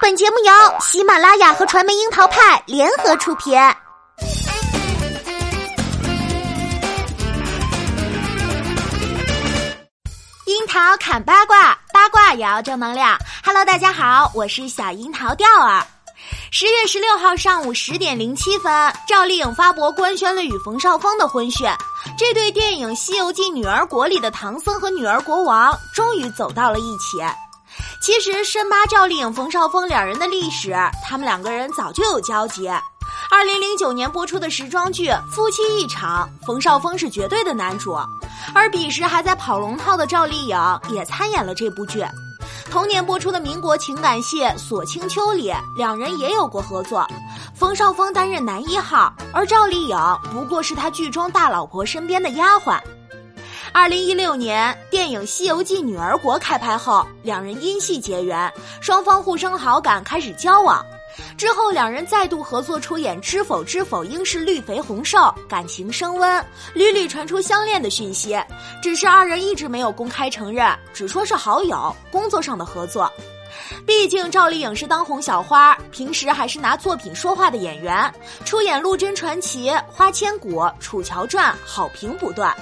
本节目由喜马拉雅和传媒樱桃派联合出品。樱桃砍八卦，八卦也要正能量。Hello，大家好，我是小樱桃调儿。十月十六号上午十点零七分，赵丽颖发博官宣了与冯绍峰的婚讯。这对电影《西游记女儿国》里的唐僧和女儿国王终于走到了一起。其实，深扒赵丽颖、冯绍峰两人的历史，他们两个人早就有交集。二零零九年播出的时装剧《夫妻一场》，冯绍峰是绝对的男主，而彼时还在跑龙套的赵丽颖也参演了这部剧。同年播出的民国情感戏《锁清秋》里，两人也有过合作，冯绍峰担任男一号，而赵丽颖不过是他剧中大老婆身边的丫鬟。二零一六年，电影《西游记女儿国》开拍后，两人因戏结缘，双方互生好感，开始交往。之后，两人再度合作出演《知否知否，应是绿肥红瘦》，感情升温，屡屡传出相恋的讯息。只是二人一直没有公开承认，只说是好友，工作上的合作。毕竟赵丽颖是当红小花，平时还是拿作品说话的演员，出演《陆贞传奇》《花千骨》《楚乔传》，好评不断，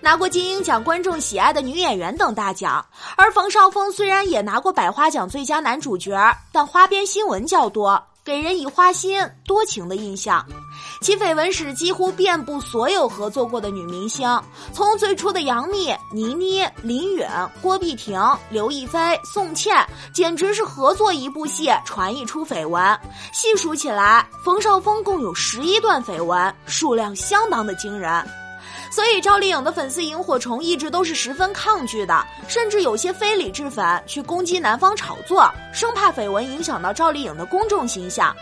拿过金鹰奖观众喜爱的女演员等大奖。而冯绍峰虽然也拿过百花奖最佳男主角，但花边新闻较多。给人以花心多情的印象，其绯闻史几乎遍布所有合作过的女明星，从最初的杨幂、倪妮、林允、郭碧婷、刘亦菲、宋茜，简直是合作一部戏传一出绯闻。细数起来，冯绍峰共有十一段绯闻，数量相当的惊人。所以赵丽颖的粉丝萤火虫一直都是十分抗拒的，甚至有些非理智粉去攻击男方炒作，生怕绯闻影响到赵丽颖的公众形象。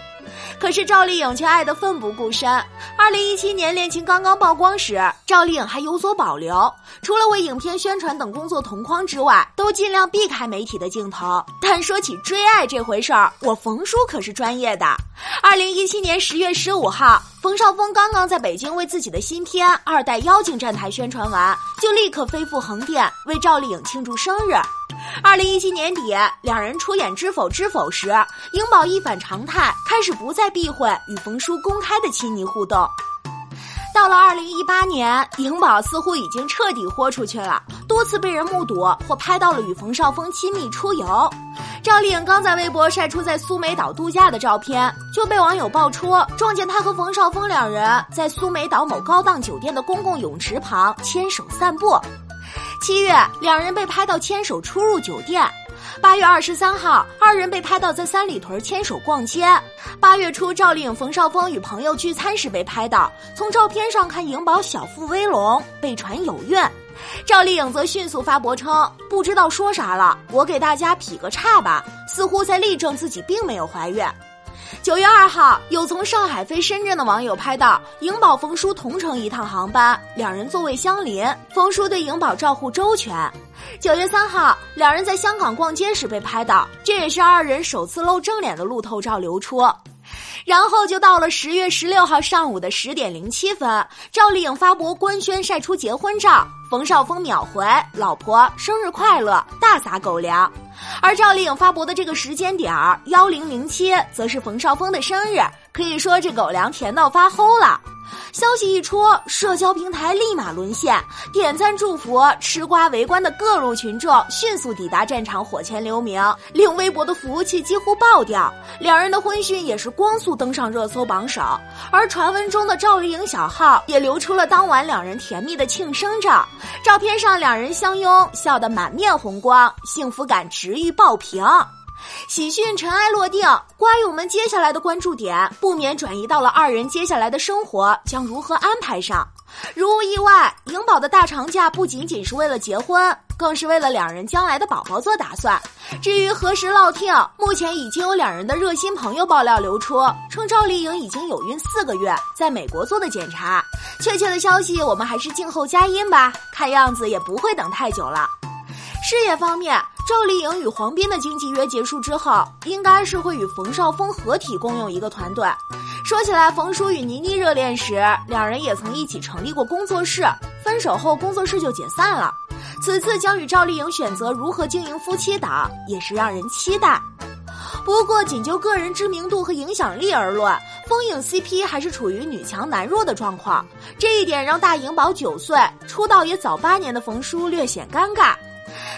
可是赵丽颖却爱得奋不顾身。二零一七年恋情刚刚曝光时，赵丽颖还有所保留，除了为影片宣传等工作同框之外，都尽量避开媒体的镜头。但说起追爱这回事儿，我冯叔可是专业的。二零一七年十月十五号。冯绍峰刚刚在北京为自己的新片《二代妖精》站台宣传完，就立刻飞赴横店为赵丽颖庆祝生日。二零一七年底，两人出演《知否知否》时，颖宝一反常态，开始不再避讳与冯叔公开的亲昵互动。到了二零一八年，颖宝似乎已经彻底豁出去了，多次被人目睹或拍到了与冯绍峰亲密出游。赵丽颖刚在微博晒出在苏梅岛度假的照片，就被网友爆出撞见她和冯绍峰两人在苏梅岛某高档酒店的公共泳池旁牵手散步。七月，两人被拍到牵手出入酒店；八月二十三号，二人被拍到在三里屯牵手逛街。八月初，赵丽颖、冯绍峰与朋友聚餐时被拍到，从照片上看，颖宝小腹微隆，被传有孕。赵丽颖则迅速发博称：“不知道说啥了，我给大家劈个叉吧。”似乎在力证自己并没有怀孕。九月二号，有从上海飞深圳的网友拍到颖宝、冯叔同乘一趟航班，两人座位相邻，冯叔对颖宝照顾周全。九月三号，两人在香港逛街时被拍到，这也是二人首次露正脸的路透照流出。然后就到了十月十六号上午的十点零七分，赵丽颖发博官宣晒出结婚照，冯绍峰秒回“老婆生日快乐”，大撒狗粮。而赵丽颖发博的这个时间点儿幺零零七，则是冯绍峰的生日，可以说这狗粮甜到发齁了。消息一出，社交平台立马沦陷，点赞祝福、吃瓜围观的各路群众迅速抵达战场，火前留名，令微博的服务器几乎爆掉。两人的婚讯也是光速登上热搜榜首，而传闻中的赵丽颖小号也流出了当晚两人甜蜜的庆生照。照片上两人相拥，笑得满面红光，幸福感直欲爆屏。喜讯尘埃落定，瓜友们接下来的关注点不免转移到了二人接下来的生活将如何安排上。如无意外，颖宝的大长假不仅仅是为了结婚，更是为了两人将来的宝宝做打算。至于何时落听，目前已经有两人的热心朋友爆料流出，称赵丽颖已经有孕四个月，在美国做的检查。确切的消息我们还是静候佳音吧，看样子也不会等太久了。事业方面。赵丽颖与黄斌的经纪约结束之后，应该是会与冯绍峰合体共用一个团队。说起来，冯叔与倪妮热恋时，两人也曾一起成立过工作室，分手后工作室就解散了。此次将与赵丽颖选择如何经营夫妻档，也是让人期待。不过，仅就个人知名度和影响力而论，风影 CP 还是处于女强男弱的状况。这一点让大颖宝九岁出道也早八年的冯叔略显尴尬。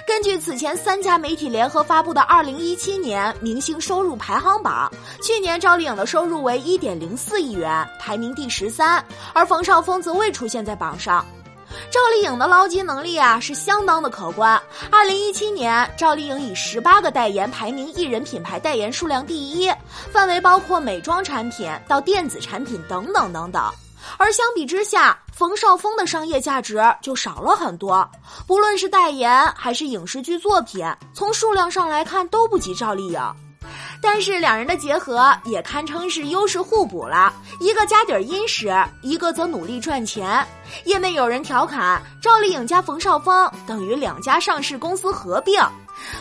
根据此前三家媒体联合发布的二零一七年明星收入排行榜，去年赵丽颖的收入为一点零四亿元，排名第十三，而冯绍峰则未出现在榜上。赵丽颖的捞金能力啊是相当的可观。二零一七年，赵丽颖以十八个代言排名艺人品牌代言数量第一，范围包括美妆产品到电子产品等等等等。而相比之下，冯绍峰的商业价值就少了很多，不论是代言还是影视剧作品，从数量上来看都不及赵丽颖。但是两人的结合也堪称是优势互补了，一个家底儿殷实，一个则努力赚钱。业内有人调侃，赵丽颖加冯绍峰等于两家上市公司合并。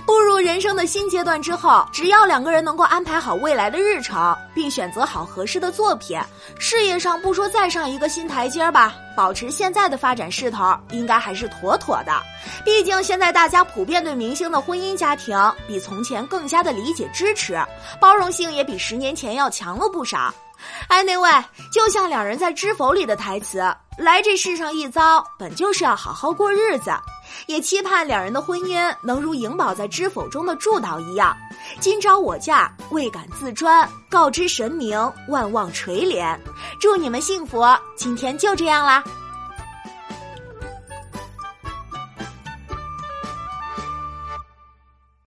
步入人生的新阶段之后，只要两个人能够安排好未来的日程，并选择好合适的作品，事业上不说再上一个新台阶吧，保持现在的发展势头，应该还是妥妥的。毕竟现在大家普遍对明星的婚姻家庭比从前更加的理解支持，包容性也比十年前要强了不少。哎，那位，就像两人在《知否》里的台词：“来这世上一遭，本就是要好好过日子。”也期盼两人的婚姻能如颖宝在《知否》中的祝祷一样：“今朝我嫁，未敢自专，告知神明，万望垂怜。”祝你们幸福！今天就这样啦。